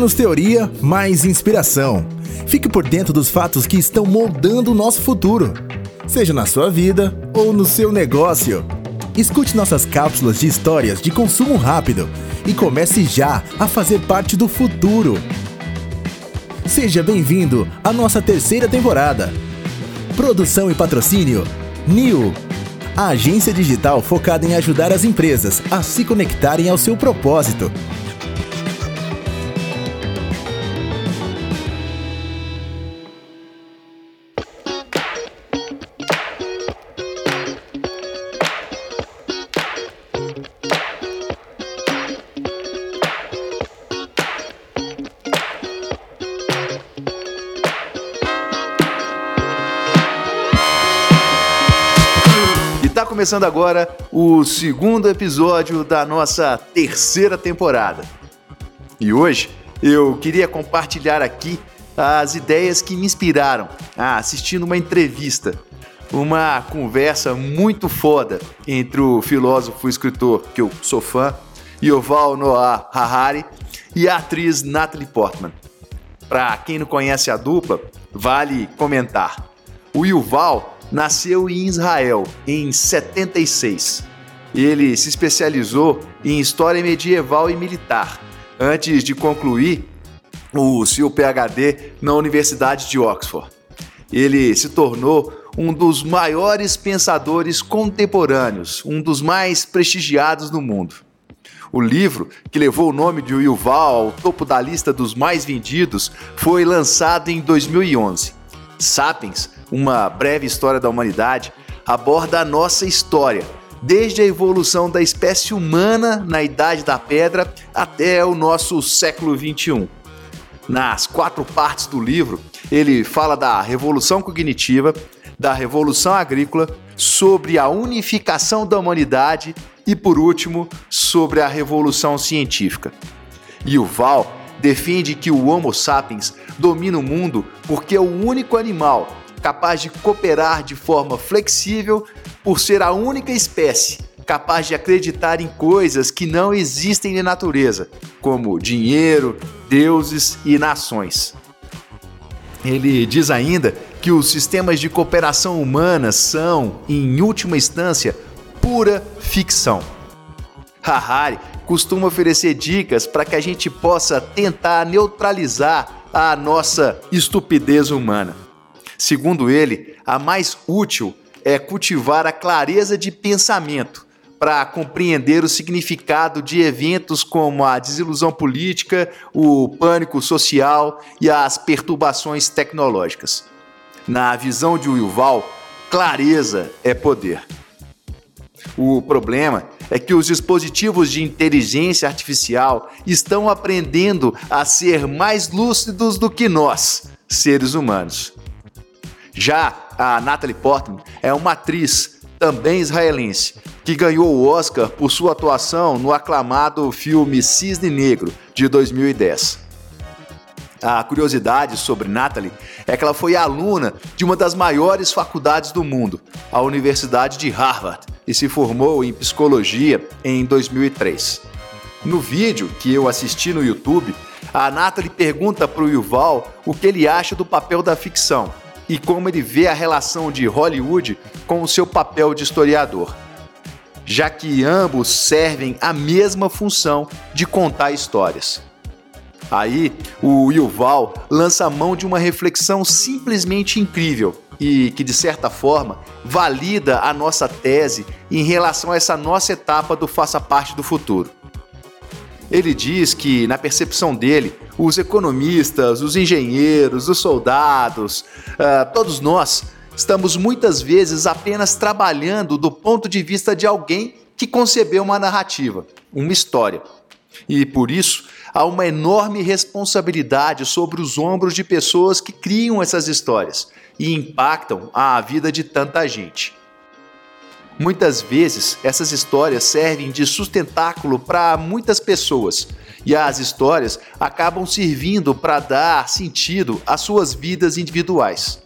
Menos teoria, mais inspiração. Fique por dentro dos fatos que estão moldando o nosso futuro, seja na sua vida ou no seu negócio. Escute nossas cápsulas de histórias de consumo rápido e comece já a fazer parte do futuro. Seja bem-vindo à nossa terceira temporada. Produção e patrocínio New, a agência digital focada em ajudar as empresas a se conectarem ao seu propósito. Começando agora o segundo episódio da nossa terceira temporada. E hoje eu queria compartilhar aqui as ideias que me inspiraram a uma entrevista, uma conversa muito foda entre o filósofo e escritor que eu sou fã, Yuval Noah Harari, e a atriz Natalie Portman. Para quem não conhece a dupla, vale comentar. O Yuval nasceu em Israel em 76. Ele se especializou em história medieval e militar, antes de concluir o seu PhD na Universidade de Oxford. Ele se tornou um dos maiores pensadores contemporâneos, um dos mais prestigiados no mundo. O livro, que levou o nome de Yuval ao topo da lista dos mais vendidos, foi lançado em 2011. Sapiens uma breve história da humanidade, aborda a nossa história, desde a evolução da espécie humana na Idade da Pedra até o nosso século XXI. Nas quatro partes do livro, ele fala da revolução cognitiva, da revolução agrícola, sobre a unificação da humanidade e, por último, sobre a revolução científica. E o Val defende que o Homo sapiens domina o mundo porque é o único animal capaz de cooperar de forma flexível por ser a única espécie capaz de acreditar em coisas que não existem na natureza, como dinheiro, deuses e nações. Ele diz ainda que os sistemas de cooperação humana são, em última instância, pura ficção. Harari costuma oferecer dicas para que a gente possa tentar neutralizar a nossa estupidez humana. Segundo ele, a mais útil é cultivar a clareza de pensamento para compreender o significado de eventos como a desilusão política, o pânico social e as perturbações tecnológicas. Na visão de Yuval, clareza é poder. O problema é que os dispositivos de inteligência artificial estão aprendendo a ser mais lúcidos do que nós, seres humanos. Já a Natalie Portman é uma atriz também israelense que ganhou o Oscar por sua atuação no aclamado filme Cisne Negro de 2010. A curiosidade sobre Natalie é que ela foi aluna de uma das maiores faculdades do mundo, a Universidade de Harvard, e se formou em psicologia em 2003. No vídeo que eu assisti no YouTube, a Natalie pergunta para o Yuval o que ele acha do papel da ficção e como ele vê a relação de Hollywood com o seu papel de historiador, já que ambos servem a mesma função de contar histórias. Aí, o Yuval lança a mão de uma reflexão simplesmente incrível e que, de certa forma, valida a nossa tese em relação a essa nossa etapa do Faça Parte do Futuro. Ele diz que, na percepção dele, os economistas, os engenheiros, os soldados, uh, todos nós estamos muitas vezes apenas trabalhando do ponto de vista de alguém que concebeu uma narrativa, uma história. E por isso há uma enorme responsabilidade sobre os ombros de pessoas que criam essas histórias e impactam a vida de tanta gente. Muitas vezes, essas histórias servem de sustentáculo para muitas pessoas e as histórias acabam servindo para dar sentido às suas vidas individuais.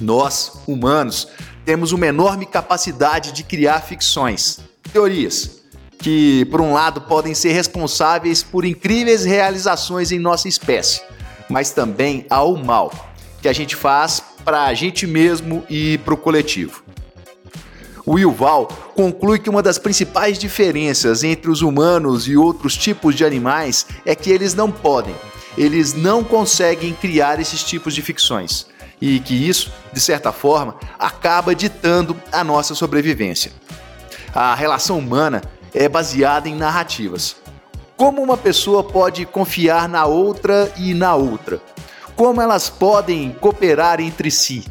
Nós, humanos, temos uma enorme capacidade de criar ficções, teorias, que, por um lado, podem ser responsáveis por incríveis realizações em nossa espécie, mas também ao mal que a gente faz para a gente mesmo e para o coletivo. O Yuval conclui que uma das principais diferenças entre os humanos e outros tipos de animais é que eles não podem, eles não conseguem criar esses tipos de ficções e que isso, de certa forma, acaba ditando a nossa sobrevivência. A relação humana é baseada em narrativas. Como uma pessoa pode confiar na outra e na outra? Como elas podem cooperar entre si?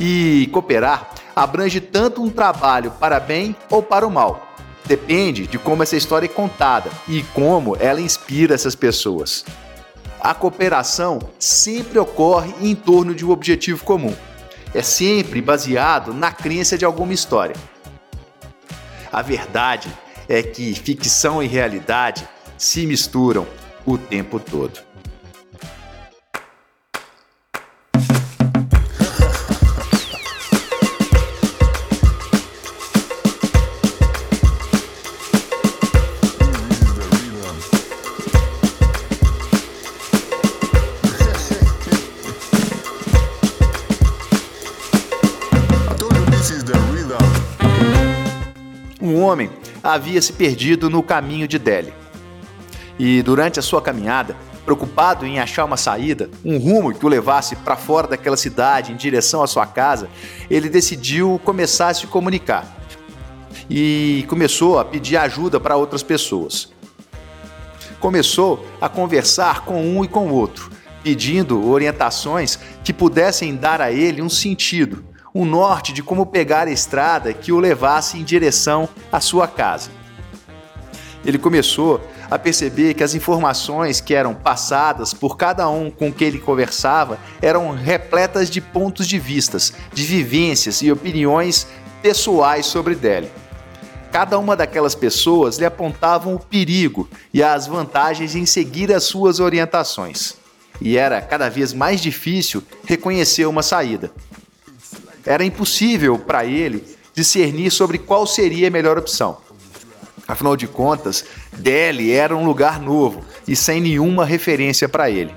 E cooperar abrange tanto um trabalho para bem ou para o mal. Depende de como essa história é contada e como ela inspira essas pessoas. A cooperação sempre ocorre em torno de um objetivo comum. É sempre baseado na crença de alguma história. A verdade é que ficção e realidade se misturam o tempo todo. um homem havia se perdido no caminho de Delhi. E durante a sua caminhada, preocupado em achar uma saída, um rumo que o levasse para fora daquela cidade, em direção à sua casa, ele decidiu começar a se comunicar. E começou a pedir ajuda para outras pessoas. Começou a conversar com um e com outro, pedindo orientações que pudessem dar a ele um sentido, um norte de como pegar a estrada que o levasse em direção à sua casa. Ele começou a perceber que as informações que eram passadas por cada um com quem ele conversava eram repletas de pontos de vistas, de vivências e opiniões pessoais sobre Delhi. Cada uma daquelas pessoas lhe apontavam o perigo e as vantagens em seguir as suas orientações. E era cada vez mais difícil reconhecer uma saída. Era impossível para ele discernir sobre qual seria a melhor opção. Afinal de contas, Delhi era um lugar novo e sem nenhuma referência para ele.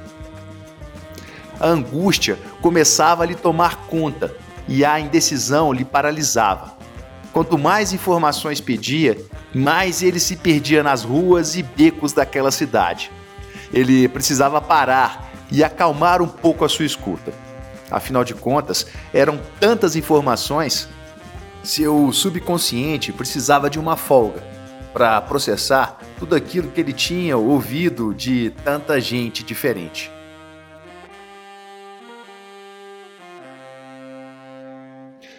A angústia começava a lhe tomar conta e a indecisão lhe paralisava. Quanto mais informações pedia, mais ele se perdia nas ruas e becos daquela cidade. Ele precisava parar e acalmar um pouco a sua escuta. Afinal de contas, eram tantas informações, seu subconsciente precisava de uma folga para processar tudo aquilo que ele tinha ouvido de tanta gente diferente.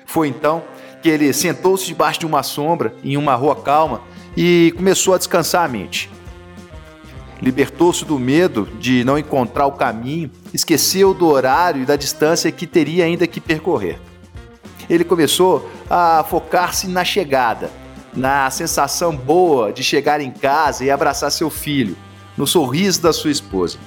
Foi então que ele sentou-se debaixo de uma sombra em uma rua calma e começou a descansar a mente. Libertou-se do medo de não encontrar o caminho, esqueceu do horário e da distância que teria ainda que percorrer. Ele começou a focar-se na chegada, na sensação boa de chegar em casa e abraçar seu filho, no sorriso da sua esposa.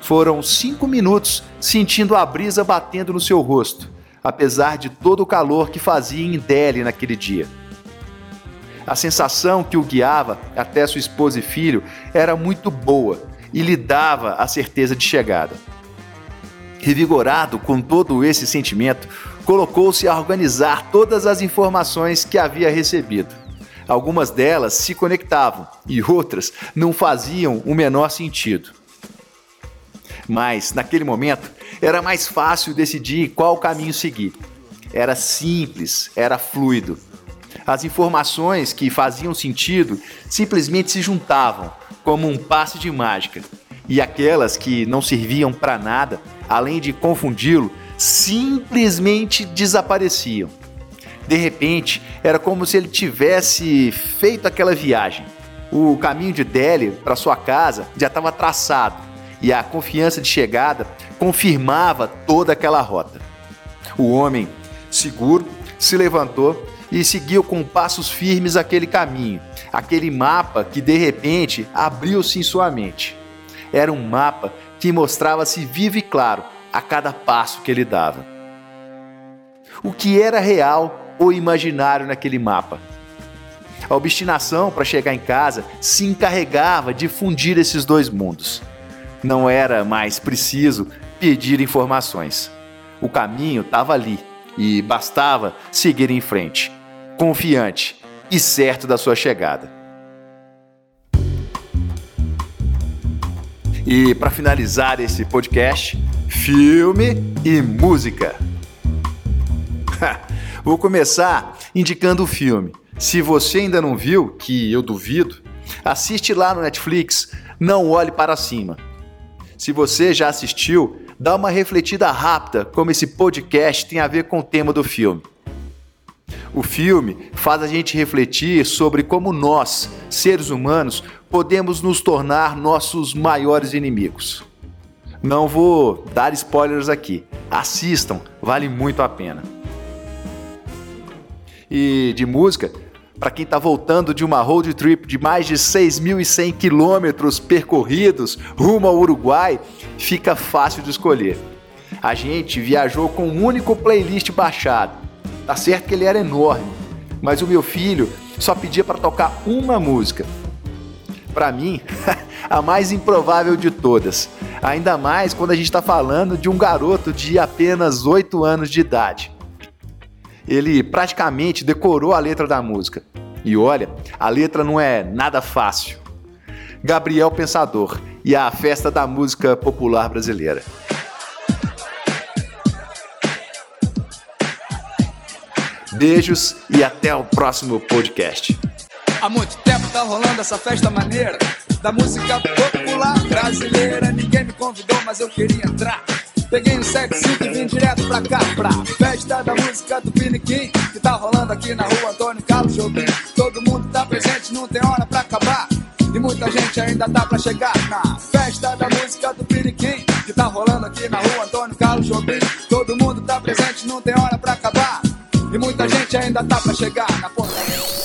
Foram cinco minutos sentindo a brisa batendo no seu rosto, apesar de todo o calor que fazia em Delhi naquele dia. A sensação que o guiava até sua esposa e filho era muito boa e lhe dava a certeza de chegada. Revigorado com todo esse sentimento, colocou-se a organizar todas as informações que havia recebido. Algumas delas se conectavam e outras não faziam o menor sentido. Mas, naquele momento, era mais fácil decidir qual caminho seguir. Era simples, era fluido. As informações que faziam sentido simplesmente se juntavam, como um passe de mágica, e aquelas que não serviam para nada, além de confundi-lo, simplesmente desapareciam. De repente, era como se ele tivesse feito aquela viagem. O caminho de Delhi para sua casa já estava traçado e a confiança de chegada confirmava toda aquela rota. O homem, seguro, se levantou e seguiu com passos firmes aquele caminho, aquele mapa que de repente abriu-se em sua mente. Era um mapa que mostrava-se vivo e claro a cada passo que ele dava. O que era real ou imaginário naquele mapa? A obstinação para chegar em casa se encarregava de fundir esses dois mundos. Não era mais preciso pedir informações. O caminho estava ali e bastava seguir em frente, confiante e certo da sua chegada. E para finalizar esse podcast, filme e música. Vou começar indicando o filme. Se você ainda não viu, que eu duvido, assiste lá no Netflix Não Olhe Para Cima. Se você já assistiu, dá uma refletida rápida como esse podcast tem a ver com o tema do filme. O filme faz a gente refletir sobre como nós, seres humanos, podemos nos tornar nossos maiores inimigos. Não vou dar spoilers aqui. Assistam, vale muito a pena. E de música, para quem está voltando de uma road trip de mais de 6.100 quilômetros percorridos rumo ao Uruguai, fica fácil de escolher. A gente viajou com um único playlist baixado. Tá certo que ele era enorme, mas o meu filho só pedia para tocar uma música. Para mim, a mais improvável de todas. Ainda mais quando a gente está falando de um garoto de apenas 8 anos de idade ele praticamente decorou a letra da música. E olha, a letra não é nada fácil. Gabriel Pensador e a festa da música popular brasileira. Beijos e até o próximo podcast. Há muito tempo tá rolando essa festa maneira da música popular brasileira. Ninguém me convidou, mas eu queria entrar. Peguei um 75 e vim direto pra cá, pra festa da música do Piniquim, que tá rolando aqui na rua Antônio Carlos Jobim. Todo mundo tá presente, não tem hora pra acabar. E muita gente ainda tá pra chegar na festa da música do Piniquim, que tá rolando aqui na rua Antônio Carlos Jobim. Todo mundo tá presente, não tem hora pra. E muita gente ainda tá pra chegar na ponta.